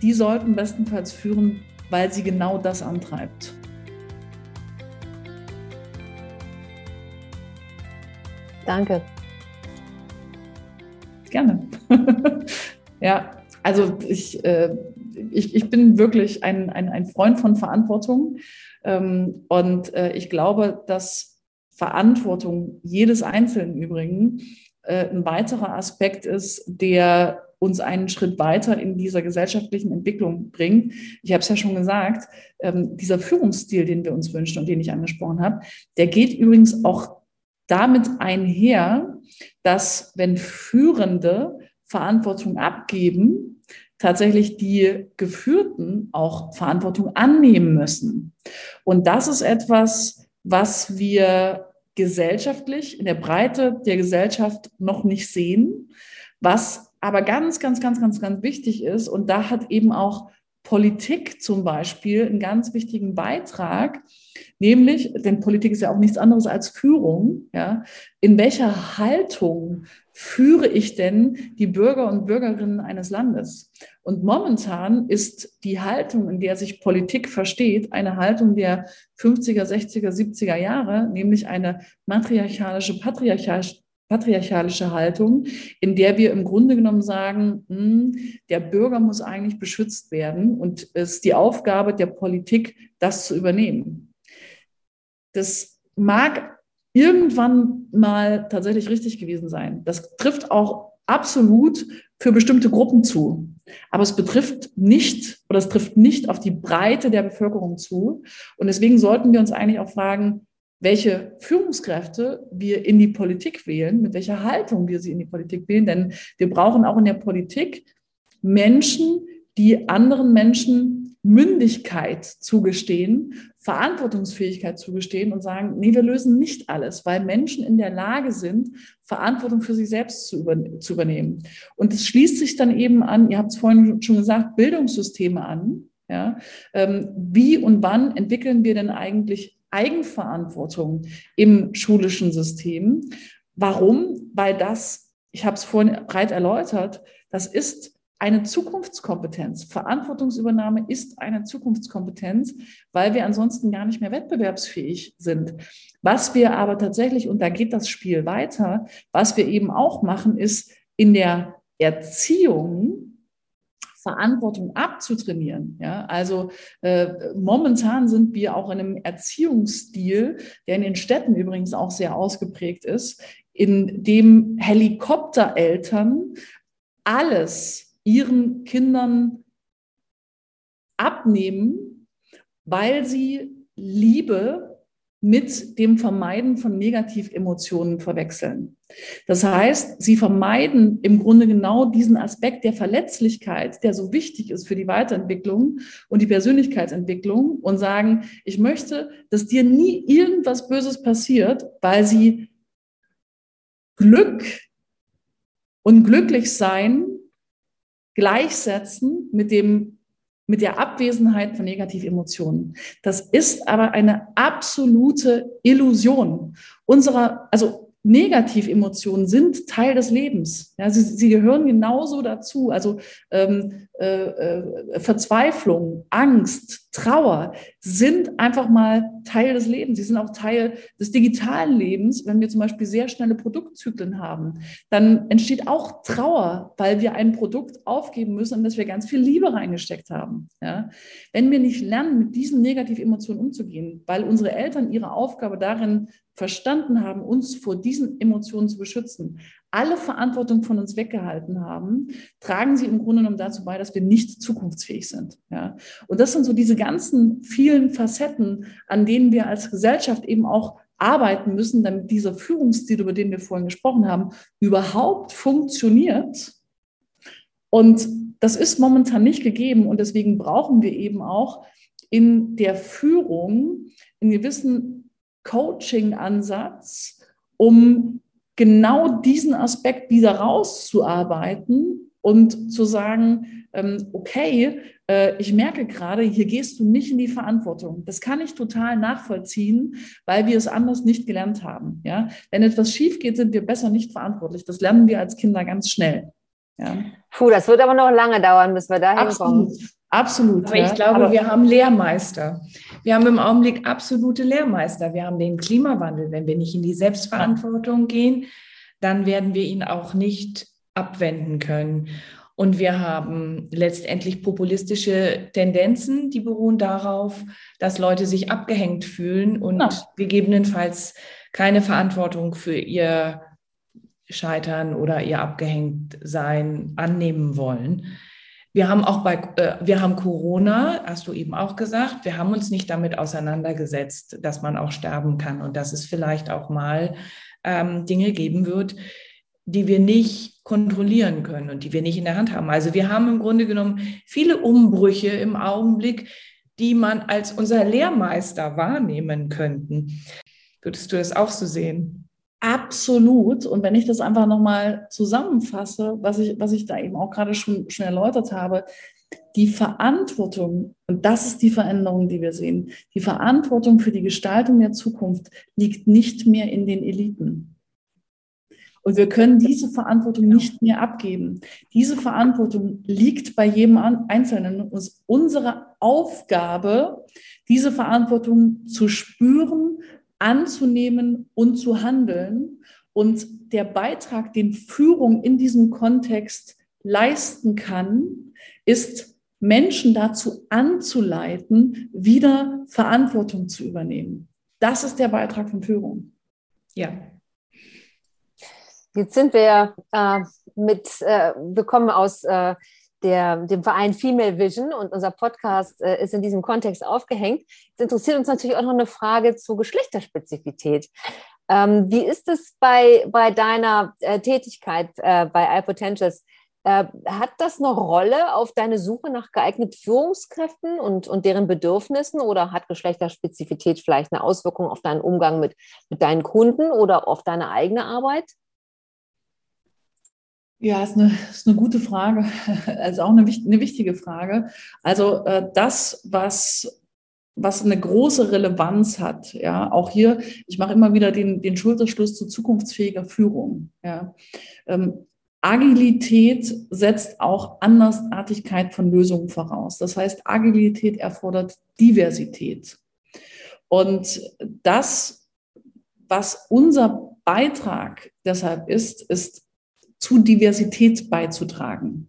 die sollten bestenfalls führen, weil sie genau das antreibt. Danke. Gerne. [LAUGHS] ja, also ich, äh, ich, ich bin wirklich ein, ein, ein Freund von Verantwortung. Ähm, und äh, ich glaube, dass Verantwortung jedes Einzelnen übrigens äh, ein weiterer Aspekt ist, der uns einen Schritt weiter in dieser gesellschaftlichen Entwicklung bringt. Ich habe es ja schon gesagt, ähm, dieser Führungsstil, den wir uns wünschen und den ich angesprochen habe, der geht übrigens auch damit einher, dass wenn Führende Verantwortung abgeben, tatsächlich die Geführten auch Verantwortung annehmen müssen. Und das ist etwas, was wir gesellschaftlich in der Breite der Gesellschaft noch nicht sehen, was aber ganz, ganz, ganz, ganz, ganz wichtig ist. Und da hat eben auch Politik zum Beispiel einen ganz wichtigen Beitrag, nämlich, denn Politik ist ja auch nichts anderes als Führung, ja, in welcher Haltung führe ich denn die Bürger und Bürgerinnen eines Landes? Und momentan ist die Haltung, in der sich Politik versteht, eine Haltung der 50er, 60er, 70er Jahre, nämlich eine matriarchalische, patriarchalische patriarchalische Haltung, in der wir im Grunde genommen sagen, hm, der Bürger muss eigentlich beschützt werden und es ist die Aufgabe der Politik, das zu übernehmen. Das mag irgendwann mal tatsächlich richtig gewesen sein. Das trifft auch absolut für bestimmte Gruppen zu. Aber es betrifft nicht oder es trifft nicht auf die Breite der Bevölkerung zu. Und deswegen sollten wir uns eigentlich auch fragen, welche Führungskräfte wir in die Politik wählen, mit welcher Haltung wir sie in die Politik wählen. Denn wir brauchen auch in der Politik Menschen, die anderen Menschen Mündigkeit zugestehen, Verantwortungsfähigkeit zugestehen und sagen, nee, wir lösen nicht alles, weil Menschen in der Lage sind, Verantwortung für sich selbst zu, über, zu übernehmen. Und es schließt sich dann eben an, ihr habt es vorhin schon gesagt, Bildungssysteme an. Ja, ähm, wie und wann entwickeln wir denn eigentlich Eigenverantwortung im schulischen System. Warum? Weil das, ich habe es vorhin breit erläutert, das ist eine Zukunftskompetenz. Verantwortungsübernahme ist eine Zukunftskompetenz, weil wir ansonsten gar nicht mehr wettbewerbsfähig sind. Was wir aber tatsächlich, und da geht das Spiel weiter, was wir eben auch machen, ist in der Erziehung Verantwortung abzutrainieren. Ja, also äh, momentan sind wir auch in einem Erziehungsstil, der in den Städten übrigens auch sehr ausgeprägt ist, in dem Helikoptereltern alles ihren Kindern abnehmen, weil sie Liebe mit dem Vermeiden von Negativemotionen verwechseln. Das heißt, sie vermeiden im Grunde genau diesen Aspekt der Verletzlichkeit, der so wichtig ist für die Weiterentwicklung und die Persönlichkeitsentwicklung und sagen, ich möchte, dass dir nie irgendwas Böses passiert, weil sie Glück und glücklich sein gleichsetzen mit dem mit der Abwesenheit von negativen Emotionen. Das ist aber eine absolute Illusion unserer, also Negativemotionen sind Teil des Lebens. Ja, sie, sie gehören genauso dazu. Also ähm, äh, äh, Verzweiflung, Angst, Trauer sind einfach mal Teil des Lebens. Sie sind auch Teil des digitalen Lebens. Wenn wir zum Beispiel sehr schnelle Produktzyklen haben, dann entsteht auch Trauer, weil wir ein Produkt aufgeben müssen, in das wir ganz viel Liebe reingesteckt haben. Ja? Wenn wir nicht lernen, mit diesen Negativemotionen umzugehen, weil unsere Eltern ihre Aufgabe darin verstanden haben, uns vor diesen Emotionen zu beschützen, alle Verantwortung von uns weggehalten haben, tragen sie im Grunde genommen dazu bei, dass wir nicht zukunftsfähig sind. Ja? Und das sind so diese ganzen vielen Facetten, an denen wir als Gesellschaft eben auch arbeiten müssen, damit dieser Führungsstil, über den wir vorhin gesprochen haben, überhaupt funktioniert. Und das ist momentan nicht gegeben und deswegen brauchen wir eben auch in der Führung einen gewissen Coaching-Ansatz, um genau diesen Aspekt wieder rauszuarbeiten und zu sagen, ähm, okay, äh, ich merke gerade, hier gehst du nicht in die Verantwortung. Das kann ich total nachvollziehen, weil wir es anders nicht gelernt haben. Ja? Wenn etwas schief geht, sind wir besser nicht verantwortlich. Das lernen wir als Kinder ganz schnell. Ja. Puh, das wird aber noch lange dauern, bis wir da hinkommen. Absolut. Aber ich glaube, aber wir haben Lehrmeister. Wir haben im Augenblick absolute Lehrmeister. Wir haben den Klimawandel. Wenn wir nicht in die Selbstverantwortung gehen, dann werden wir ihn auch nicht abwenden können. Und wir haben letztendlich populistische Tendenzen, die beruhen darauf, dass Leute sich abgehängt fühlen und ja. gegebenenfalls keine Verantwortung für ihr Scheitern oder ihr Abgehängtsein annehmen wollen. Wir haben auch bei, äh, wir haben Corona, hast du eben auch gesagt, wir haben uns nicht damit auseinandergesetzt, dass man auch sterben kann und dass es vielleicht auch mal ähm, Dinge geben wird, die wir nicht kontrollieren können und die wir nicht in der Hand haben. Also wir haben im Grunde genommen viele Umbrüche im Augenblick, die man als unser Lehrmeister wahrnehmen könnten. Würdest du das auch so sehen? Absolut. Und wenn ich das einfach nochmal zusammenfasse, was ich, was ich da eben auch gerade schon, schon erläutert habe, die Verantwortung, und das ist die Veränderung, die wir sehen, die Verantwortung für die Gestaltung der Zukunft liegt nicht mehr in den Eliten. Und wir können diese Verantwortung nicht mehr abgeben. Diese Verantwortung liegt bei jedem Einzelnen. Und es ist unsere Aufgabe, diese Verantwortung zu spüren, anzunehmen und zu handeln. Und der Beitrag, den Führung in diesem Kontext leisten kann, ist Menschen dazu anzuleiten, wieder Verantwortung zu übernehmen. Das ist der Beitrag von Führung. Ja. Jetzt sind wir äh, mit, äh, wir kommen aus äh, der, dem Verein Female Vision und unser Podcast äh, ist in diesem Kontext aufgehängt. Jetzt interessiert uns natürlich auch noch eine Frage zur Geschlechterspezifität. Ähm, wie ist es bei, bei deiner äh, Tätigkeit äh, bei iPotentials? Äh, hat das eine Rolle auf deine Suche nach geeigneten Führungskräften und, und deren Bedürfnissen oder hat Geschlechterspezifität vielleicht eine Auswirkung auf deinen Umgang mit, mit deinen Kunden oder auf deine eigene Arbeit? Ja, ist eine, ist eine gute Frage. [LAUGHS] Also auch eine, eine wichtige Frage. Also äh, das, was, was eine große Relevanz hat, ja, auch hier, ich mache immer wieder den, den Schulterschluss zu zukunftsfähiger Führung. Ja. Ähm, Agilität setzt auch Andersartigkeit von Lösungen voraus. Das heißt, Agilität erfordert Diversität. Und das, was unser Beitrag deshalb ist, ist zu Diversität beizutragen.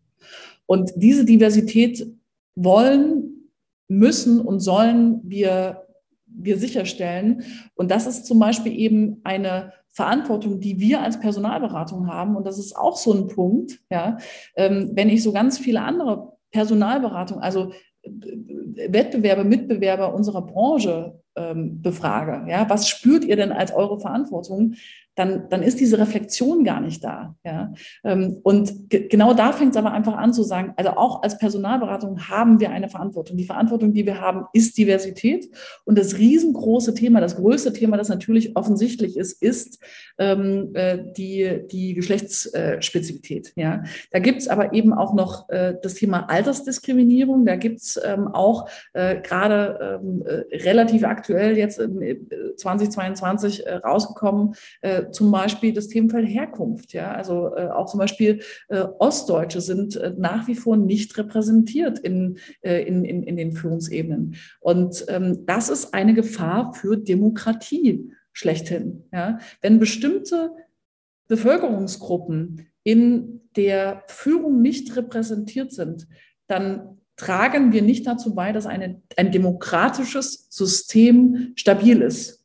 Und diese Diversität wollen, müssen und sollen wir, wir sicherstellen. Und das ist zum Beispiel eben eine Verantwortung, die wir als Personalberatung haben. Und das ist auch so ein Punkt, ja, ähm, wenn ich so ganz viele andere Personalberatung, also Wettbewerber, Mitbewerber unserer Branche ähm, befrage, ja, was spürt ihr denn als eure Verantwortung? Dann, dann ist diese Reflexion gar nicht da. Ja? Ähm, und genau da fängt es aber einfach an zu sagen, also auch als Personalberatung haben wir eine Verantwortung. Die Verantwortung, die wir haben, ist Diversität. Und das riesengroße Thema, das größte Thema, das natürlich offensichtlich ist, ist ähm, äh, die, die Geschlechtsspezifität. Ja? Da gibt es aber eben auch noch äh, das Thema Altersdiskriminierung. Da gibt es ähm, auch äh, gerade ähm, äh, relativ aktuell jetzt 2022 äh, rausgekommen, zum Beispiel das Themenfeld Herkunft. Ja? Also äh, auch zum Beispiel äh, Ostdeutsche sind äh, nach wie vor nicht repräsentiert in, äh, in, in, in den Führungsebenen. Und ähm, das ist eine Gefahr für Demokratie schlechthin. Ja? Wenn bestimmte Bevölkerungsgruppen in der Führung nicht repräsentiert sind, dann tragen wir nicht dazu bei, dass eine, ein demokratisches System stabil ist.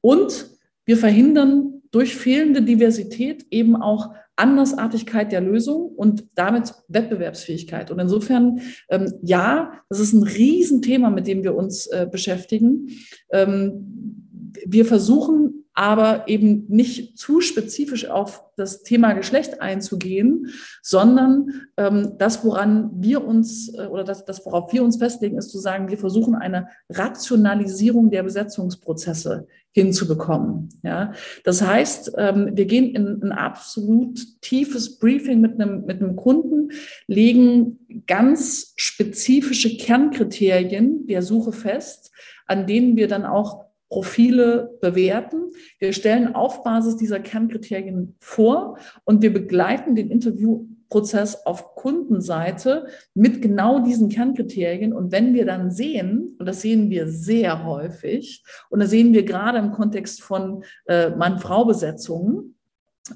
Und wir verhindern durch fehlende Diversität eben auch Andersartigkeit der Lösung und damit Wettbewerbsfähigkeit. Und insofern, ähm, ja, das ist ein Riesenthema, mit dem wir uns äh, beschäftigen. Ähm, wir versuchen aber eben nicht zu spezifisch auf das Thema Geschlecht einzugehen, sondern ähm, das, woran wir uns äh, oder das, das, worauf wir uns festlegen, ist zu sagen, wir versuchen eine Rationalisierung der Besetzungsprozesse hinzubekommen. Ja, das heißt, ähm, wir gehen in ein absolut tiefes Briefing mit einem, mit einem Kunden, legen ganz spezifische Kernkriterien der Suche fest, an denen wir dann auch Profile bewerten. Wir stellen auf Basis dieser Kernkriterien vor und wir begleiten den Interviewprozess auf Kundenseite mit genau diesen Kernkriterien. Und wenn wir dann sehen, und das sehen wir sehr häufig, und das sehen wir gerade im Kontext von äh, Mann-Frau-Besetzungen,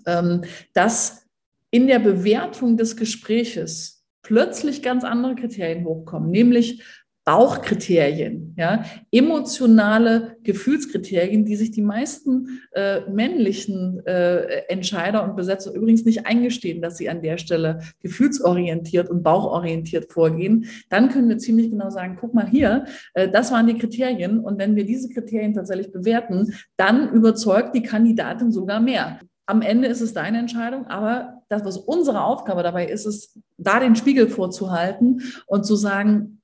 ähm, dass in der Bewertung des Gespräches plötzlich ganz andere Kriterien hochkommen, nämlich Bauchkriterien, ja, emotionale Gefühlskriterien, die sich die meisten äh, männlichen äh, Entscheider und Besetzer übrigens nicht eingestehen, dass sie an der Stelle gefühlsorientiert und bauchorientiert vorgehen, dann können wir ziemlich genau sagen, guck mal hier, äh, das waren die Kriterien und wenn wir diese Kriterien tatsächlich bewerten, dann überzeugt die Kandidatin sogar mehr. Am Ende ist es deine Entscheidung, aber das, was unsere Aufgabe dabei ist, ist, da den Spiegel vorzuhalten und zu sagen,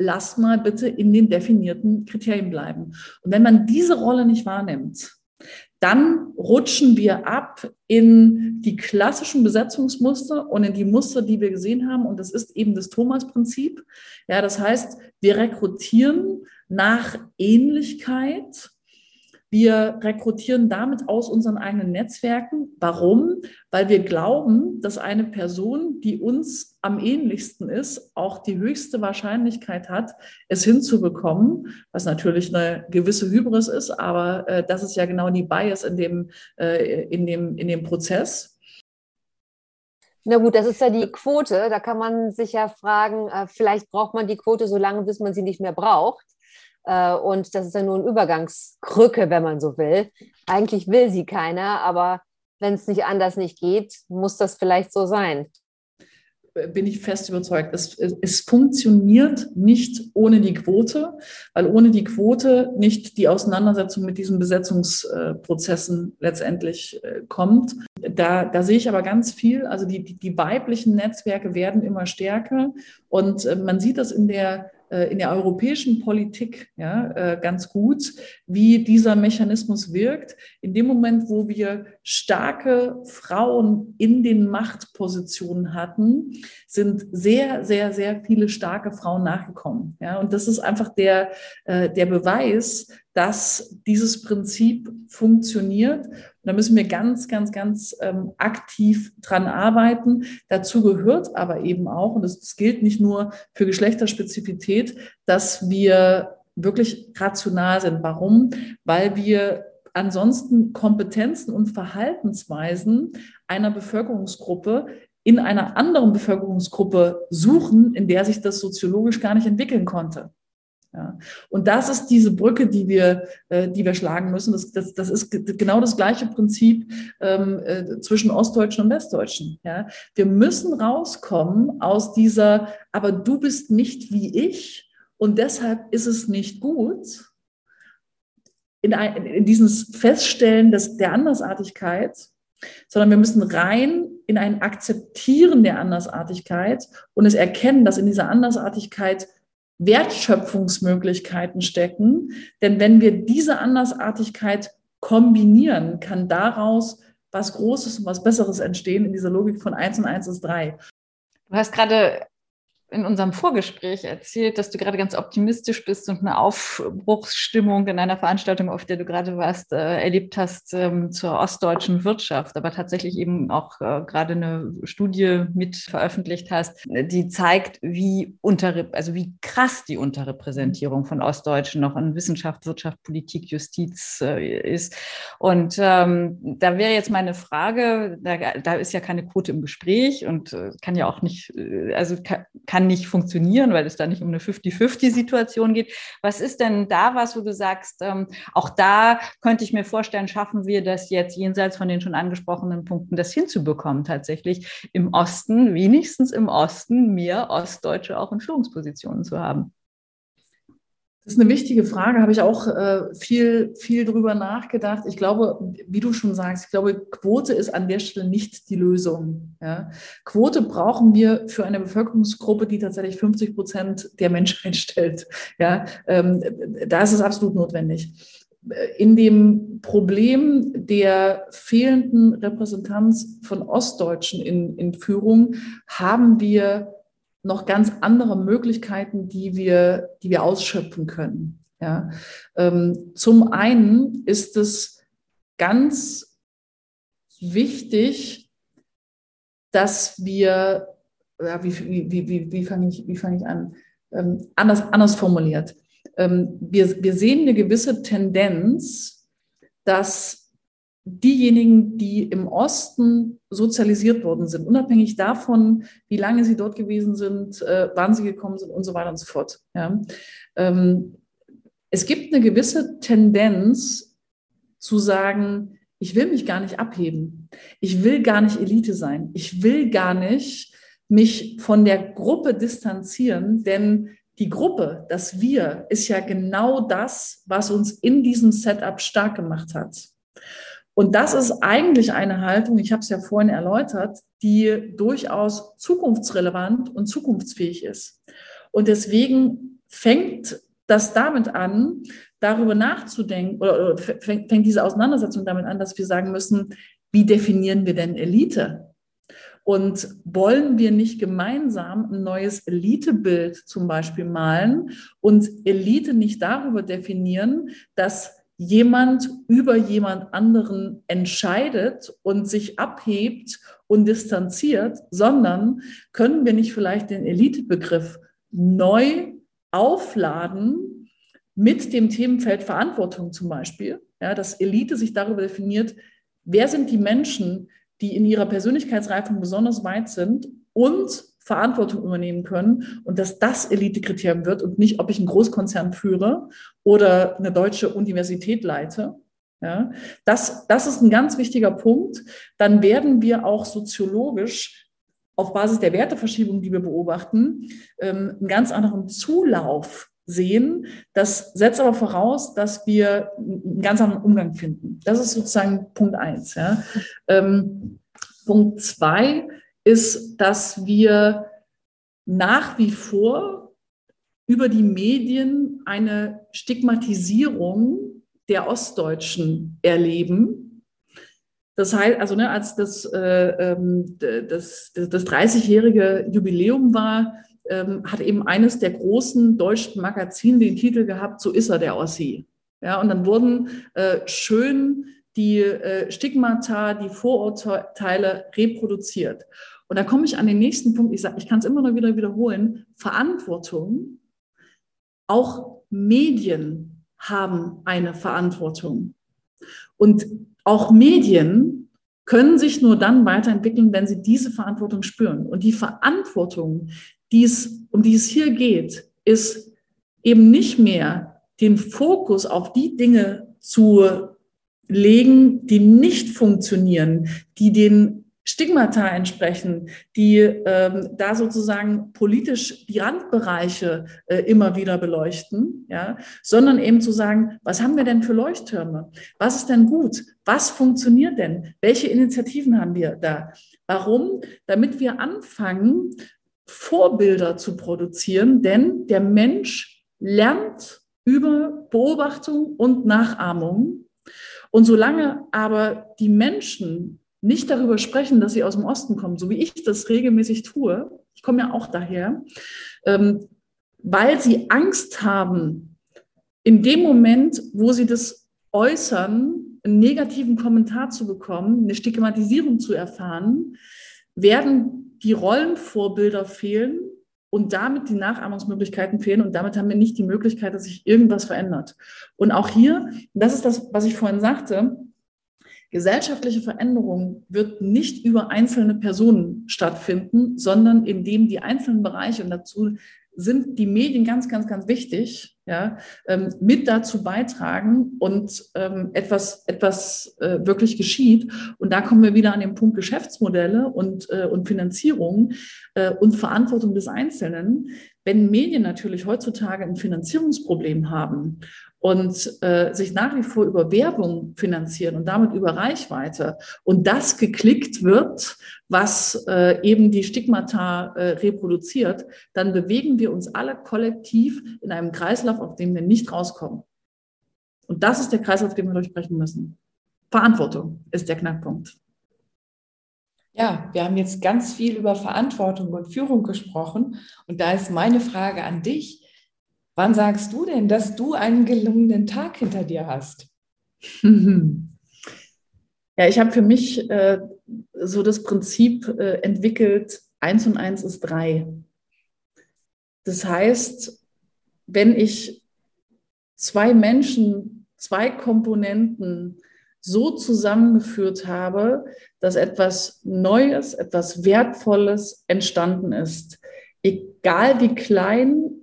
lass mal bitte in den definierten Kriterien bleiben. Und wenn man diese Rolle nicht wahrnimmt, dann rutschen wir ab in die klassischen Besetzungsmuster und in die Muster, die wir gesehen haben. Und das ist eben das Thomas-Prinzip. Ja, das heißt, wir rekrutieren nach Ähnlichkeit wir rekrutieren damit aus unseren eigenen Netzwerken. Warum? Weil wir glauben, dass eine Person, die uns am ähnlichsten ist, auch die höchste Wahrscheinlichkeit hat, es hinzubekommen, was natürlich eine gewisse Hybris ist, aber äh, das ist ja genau die Bias in dem, äh, in dem, in dem Prozess. Na gut, das ist ja die Quote. Da kann man sich ja fragen, äh, vielleicht braucht man die Quote so lange, bis man sie nicht mehr braucht. Äh, und das ist ja nur eine Übergangskrücke, wenn man so will. Eigentlich will sie keiner, aber wenn es nicht anders nicht geht, muss das vielleicht so sein. Bin ich fest überzeugt. Es, es funktioniert nicht ohne die Quote, weil ohne die Quote nicht die Auseinandersetzung mit diesen Besetzungsprozessen letztendlich äh, kommt. Da, da sehe ich aber ganz viel. Also die, die, die weiblichen Netzwerke werden immer stärker und äh, man sieht das in der äh, in der europäischen Politik ja, äh, ganz gut, wie dieser Mechanismus wirkt. In dem Moment, wo wir starke Frauen in den Machtpositionen hatten, sind sehr, sehr, sehr viele starke Frauen nachgekommen. Ja, und das ist einfach der, äh, der Beweis, dass dieses Prinzip funktioniert. Und da müssen wir ganz, ganz, ganz ähm, aktiv dran arbeiten. Dazu gehört aber eben auch, und das, das gilt nicht nur für Geschlechterspezifität, dass wir wirklich rational sind. Warum? Weil wir ansonsten Kompetenzen und Verhaltensweisen einer Bevölkerungsgruppe in einer anderen Bevölkerungsgruppe suchen, in der sich das soziologisch gar nicht entwickeln konnte. Ja. Und das ist diese Brücke, die wir, äh, die wir schlagen müssen. Das, das, das ist genau das gleiche Prinzip ähm, äh, zwischen Ostdeutschen und Westdeutschen. Ja. Wir müssen rauskommen aus dieser, aber du bist nicht wie ich Und deshalb ist es nicht gut, in, ein, in dieses Feststellen des, der Andersartigkeit, sondern wir müssen rein in ein Akzeptieren der Andersartigkeit und es erkennen, dass in dieser Andersartigkeit Wertschöpfungsmöglichkeiten stecken. Denn wenn wir diese Andersartigkeit kombinieren, kann daraus was Großes und was Besseres entstehen in dieser Logik von 1 und 1 ist 3. Du hast gerade in unserem Vorgespräch erzählt, dass du gerade ganz optimistisch bist und eine Aufbruchsstimmung in einer Veranstaltung, auf der du gerade warst, äh, erlebt hast ähm, zur ostdeutschen Wirtschaft, aber tatsächlich eben auch äh, gerade eine Studie mit veröffentlicht hast, die zeigt, wie unter, also wie krass die Unterrepräsentierung von Ostdeutschen noch in Wissenschaft, Wirtschaft, Politik, Justiz äh, ist. Und ähm, da wäre jetzt meine Frage, da, da ist ja keine Quote im Gespräch und äh, kann ja auch nicht, äh, also kann, kann kann nicht funktionieren, weil es da nicht um eine 50-50-Situation geht. Was ist denn da was, wo du sagst, ähm, auch da könnte ich mir vorstellen, schaffen wir das jetzt jenseits von den schon angesprochenen Punkten, das hinzubekommen, tatsächlich im Osten, wenigstens im Osten, mehr Ostdeutsche auch in Führungspositionen zu haben? Das ist eine wichtige Frage, habe ich auch äh, viel, viel drüber nachgedacht. Ich glaube, wie du schon sagst, ich glaube, Quote ist an der Stelle nicht die Lösung. Ja. Quote brauchen wir für eine Bevölkerungsgruppe, die tatsächlich 50 Prozent der Menschheit [LAUGHS] stellt. Ja. Ähm, da ist es absolut notwendig. In dem Problem der fehlenden Repräsentanz von Ostdeutschen in, in Führung haben wir noch ganz andere Möglichkeiten, die wir, die wir ausschöpfen können. Ja. Ähm, zum einen ist es ganz wichtig, dass wir, ja, wie, wie, wie, wie fange ich, wie fang ich an? Ähm, anders, anders formuliert. Ähm, wir, wir sehen eine gewisse Tendenz, dass diejenigen, die im Osten sozialisiert worden sind, unabhängig davon, wie lange sie dort gewesen sind, äh, wann sie gekommen sind und so weiter und so fort. Ja. Ähm, es gibt eine gewisse Tendenz zu sagen, ich will mich gar nicht abheben. Ich will gar nicht Elite sein. Ich will gar nicht mich von der Gruppe distanzieren, denn die Gruppe, das Wir, ist ja genau das, was uns in diesem Setup stark gemacht hat. Und das ist eigentlich eine Haltung, ich habe es ja vorhin erläutert, die durchaus zukunftsrelevant und zukunftsfähig ist. Und deswegen fängt das damit an, darüber nachzudenken, oder, fängt, diese Auseinandersetzung damit an, dass wir sagen müssen, wie definieren wir denn Elite? Und wollen wir nicht gemeinsam ein neues Elitebild zum Beispiel malen und Elite nicht darüber definieren, dass jemand über jemand anderen entscheidet und sich abhebt und distanziert, sondern können wir nicht vielleicht den Elitebegriff neu aufladen mit dem Themenfeld Verantwortung zum Beispiel, ja, dass Elite sich darüber definiert, wer sind die Menschen, die in ihrer Persönlichkeitsreifung besonders weit sind und Verantwortung übernehmen können und dass das Elitekriterium wird und nicht, ob ich einen Großkonzern führe oder eine deutsche Universität leite. Ja, das, das ist ein ganz wichtiger Punkt. Dann werden wir auch soziologisch auf Basis der Werteverschiebung, die wir beobachten, ähm, einen ganz anderen Zulauf sehen. Das setzt aber voraus, dass wir einen ganz anderen Umgang finden. Das ist sozusagen Punkt eins. Ja. Ähm, Punkt zwei ist, dass wir nach wie vor über die Medien eine Stigmatisierung der Ostdeutschen erleben. Das heißt, also ne, als das, äh, ähm, das, das, das 30-jährige Jubiläum war, ähm, hat eben eines der großen deutschen Magazine den Titel gehabt, so ist er der Ossi. Ja, und dann wurden äh, schön die äh, Stigmata, die Vorurteile reproduziert. Und da komme ich an den nächsten Punkt. Ich ich kann es immer noch wieder wiederholen. Verantwortung. Auch Medien haben eine Verantwortung. Und auch Medien können sich nur dann weiterentwickeln, wenn sie diese Verantwortung spüren. Und die Verantwortung, die um die es hier geht, ist eben nicht mehr den Fokus auf die Dinge zu legen, die nicht funktionieren, die den Stigmata entsprechen, die ähm, da sozusagen politisch die Randbereiche äh, immer wieder beleuchten, ja, sondern eben zu sagen, was haben wir denn für Leuchttürme? Was ist denn gut? Was funktioniert denn? Welche Initiativen haben wir da? Warum? Damit wir anfangen, Vorbilder zu produzieren, denn der Mensch lernt über Beobachtung und Nachahmung. Und solange aber die Menschen nicht darüber sprechen, dass sie aus dem Osten kommen, so wie ich das regelmäßig tue, ich komme ja auch daher, ähm, weil sie Angst haben, in dem Moment, wo sie das äußern, einen negativen Kommentar zu bekommen, eine Stigmatisierung zu erfahren, werden die Rollenvorbilder fehlen und damit die Nachahmungsmöglichkeiten fehlen und damit haben wir nicht die Möglichkeit, dass sich irgendwas verändert. Und auch hier, das ist das, was ich vorhin sagte, Gesellschaftliche Veränderung wird nicht über einzelne Personen stattfinden, sondern indem die einzelnen Bereiche, und dazu sind die Medien ganz, ganz, ganz wichtig, ja, ähm, mit dazu beitragen und ähm, etwas, etwas äh, wirklich geschieht. Und da kommen wir wieder an den Punkt Geschäftsmodelle und, äh, und Finanzierung äh, und Verantwortung des Einzelnen. Wenn Medien natürlich heutzutage ein Finanzierungsproblem haben und äh, sich nach wie vor über Werbung finanzieren und damit über Reichweite und das geklickt wird, was äh, eben die Stigmata äh, reproduziert, dann bewegen wir uns alle kollektiv in einem Kreislauf, auf dem wir nicht rauskommen. Und das ist der Kreislauf, den wir durchbrechen müssen. Verantwortung ist der Knackpunkt. Ja, wir haben jetzt ganz viel über Verantwortung und Führung gesprochen. Und da ist meine Frage an dich. Wann sagst du denn, dass du einen gelungenen Tag hinter dir hast? [LAUGHS] Ja, ich habe für mich äh, so das Prinzip äh, entwickelt, eins und eins ist drei. Das heißt, wenn ich zwei Menschen, zwei Komponenten so zusammengeführt habe, dass etwas Neues, etwas Wertvolles entstanden ist, egal wie klein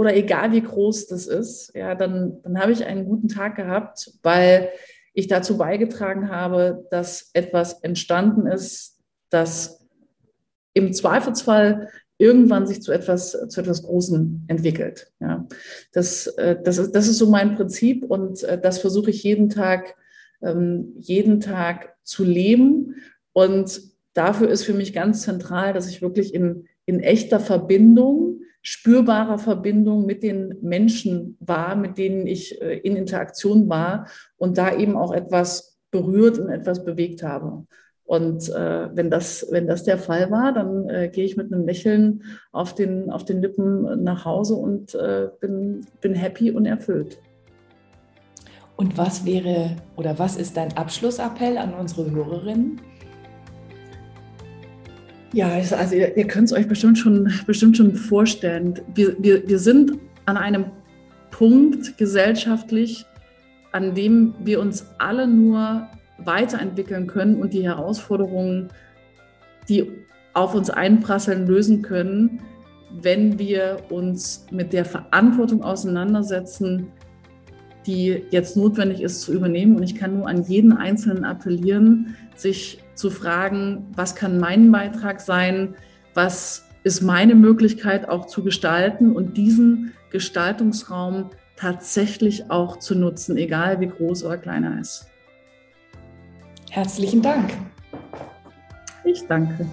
oder egal wie groß das ist, ja, dann, dann habe ich einen guten Tag gehabt, weil ich dazu beigetragen habe, dass etwas entstanden ist, das im Zweifelsfall irgendwann sich zu etwas, zu etwas Großem entwickelt. Ja. Das, äh, das, ist, das ist so mein Prinzip und äh, das versuche ich jeden Tag, ähm, jeden Tag zu leben. Und dafür ist für mich ganz zentral, dass ich wirklich in, in echter Verbindung spürbarer Verbindung mit den Menschen war, mit denen ich äh, in Interaktion war und da eben auch etwas berührt und etwas bewegt habe. Und äh, wenn, das, wenn das der Fall war, dann äh, gehe ich mit einem Lächeln auf den, auf den Lippen nach Hause und äh, bin, bin happy und erfüllt. Und was wäre oder was ist dein Abschlussappell an unsere Hörerinnen? Ja, also ihr, ihr könnt es euch bestimmt schon, bestimmt schon vorstellen. Wir, wir, wir sind an einem Punkt gesellschaftlich, an dem wir uns alle nur weiterentwickeln können und die Herausforderungen, die auf uns einprasseln, lösen können, wenn wir uns mit der Verantwortung auseinandersetzen, die jetzt notwendig ist zu übernehmen. Und ich kann nur an jeden Einzelnen appellieren, sich zu fragen, was kann mein Beitrag sein, was ist meine Möglichkeit auch zu gestalten und diesen Gestaltungsraum tatsächlich auch zu nutzen, egal wie groß oder klein er ist. Herzlichen Dank. Ich danke.